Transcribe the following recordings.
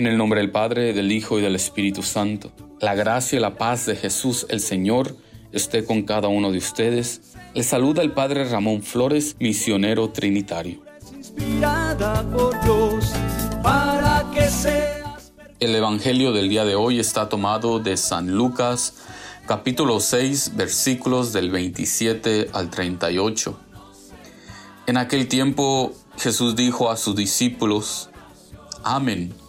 En el nombre del Padre, del Hijo y del Espíritu Santo. La gracia y la paz de Jesús el Señor esté con cada uno de ustedes. Les saluda el Padre Ramón Flores, misionero trinitario. El Evangelio del día de hoy está tomado de San Lucas, capítulo 6, versículos del 27 al 38. En aquel tiempo Jesús dijo a sus discípulos, amen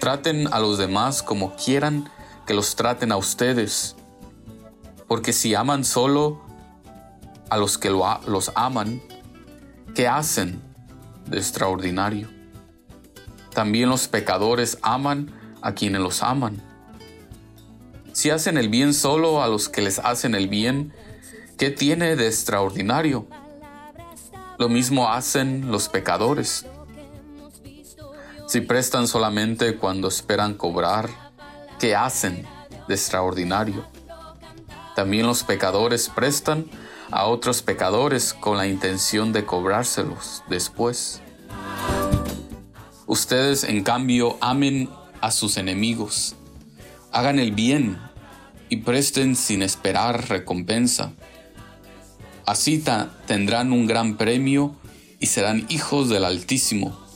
Traten a los demás como quieran que los traten a ustedes. Porque si aman solo a los que los aman, ¿qué hacen de extraordinario? También los pecadores aman a quienes los aman. Si hacen el bien solo a los que les hacen el bien, ¿qué tiene de extraordinario? Lo mismo hacen los pecadores. Si prestan solamente cuando esperan cobrar, ¿qué hacen de extraordinario? También los pecadores prestan a otros pecadores con la intención de cobrárselos después. Ustedes, en cambio, amen a sus enemigos, hagan el bien y presten sin esperar recompensa. Así tendrán un gran premio y serán hijos del Altísimo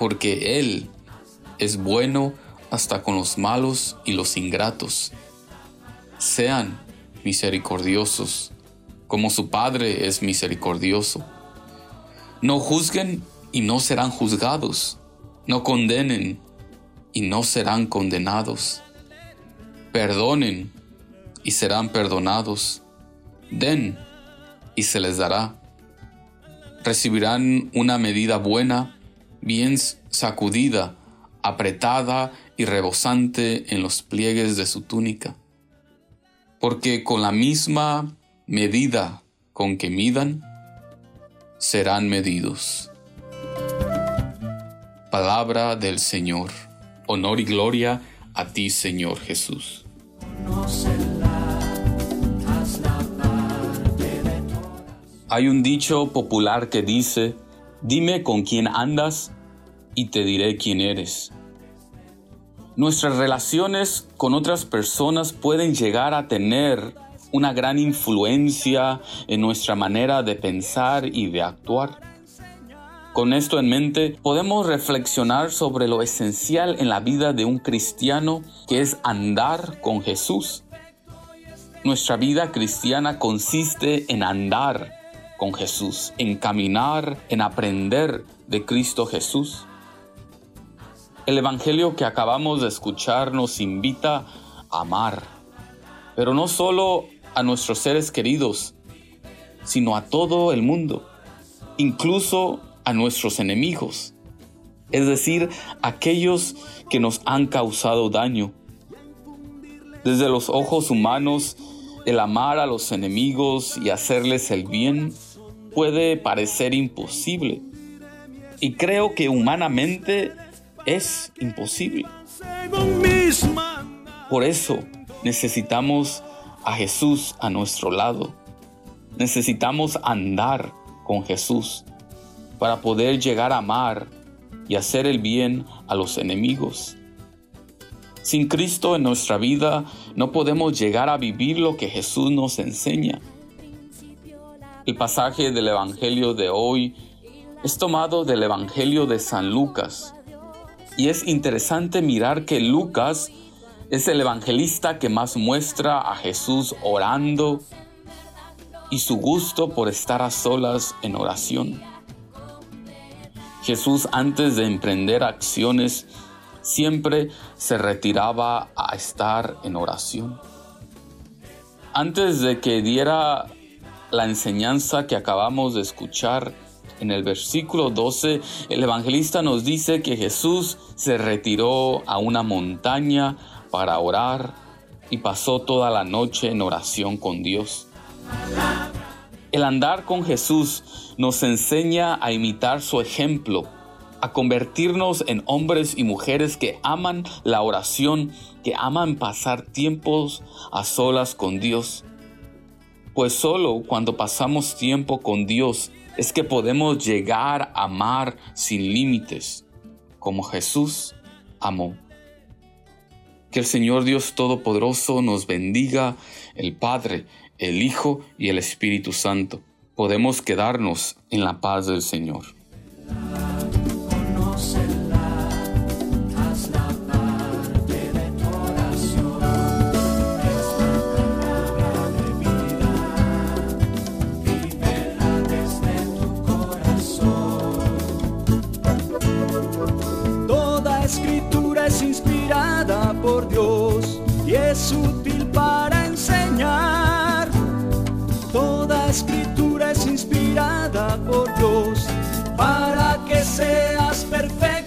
porque Él es bueno hasta con los malos y los ingratos. Sean misericordiosos, como su Padre es misericordioso. No juzguen y no serán juzgados. No condenen y no serán condenados. Perdonen y serán perdonados. Den y se les dará. Recibirán una medida buena bien sacudida, apretada y rebosante en los pliegues de su túnica. Porque con la misma medida con que midan, serán medidos. Palabra del Señor. Honor y gloria a ti, Señor Jesús. Hay un dicho popular que dice, Dime con quién andas y te diré quién eres. Nuestras relaciones con otras personas pueden llegar a tener una gran influencia en nuestra manera de pensar y de actuar. Con esto en mente, podemos reflexionar sobre lo esencial en la vida de un cristiano que es andar con Jesús. Nuestra vida cristiana consiste en andar con Jesús, en caminar, en aprender de Cristo Jesús. El Evangelio que acabamos de escuchar nos invita a amar, pero no solo a nuestros seres queridos, sino a todo el mundo, incluso a nuestros enemigos, es decir, aquellos que nos han causado daño. Desde los ojos humanos, el amar a los enemigos y hacerles el bien puede parecer imposible. Y creo que humanamente es imposible. Por eso necesitamos a Jesús a nuestro lado. Necesitamos andar con Jesús para poder llegar a amar y hacer el bien a los enemigos. Sin Cristo en nuestra vida no podemos llegar a vivir lo que Jesús nos enseña. El pasaje del Evangelio de hoy es tomado del Evangelio de San Lucas. Y es interesante mirar que Lucas es el evangelista que más muestra a Jesús orando y su gusto por estar a solas en oración. Jesús antes de emprender acciones siempre se retiraba a estar en oración. Antes de que diera la enseñanza que acabamos de escuchar, En el versículo 12, el evangelista nos dice que Jesús se retiró a una montaña para orar y pasó toda la noche en oración con Dios. El andar con Jesús nos enseña a imitar su ejemplo, a convertirnos en hombres y mujeres que aman la oración, que aman pasar tiempos a solas con Dios. Pues solo cuando pasamos tiempo con Dios es que podemos llegar a amar sin límites, como Jesús amó. Que el Señor Dios Todopoderoso nos bendiga, el Padre, el Hijo y el Espíritu Santo. Podemos quedarnos en la paz del Señor. inspirada por Dios y es útil para enseñar. Toda escritura es inspirada por Dios para que seas perfecto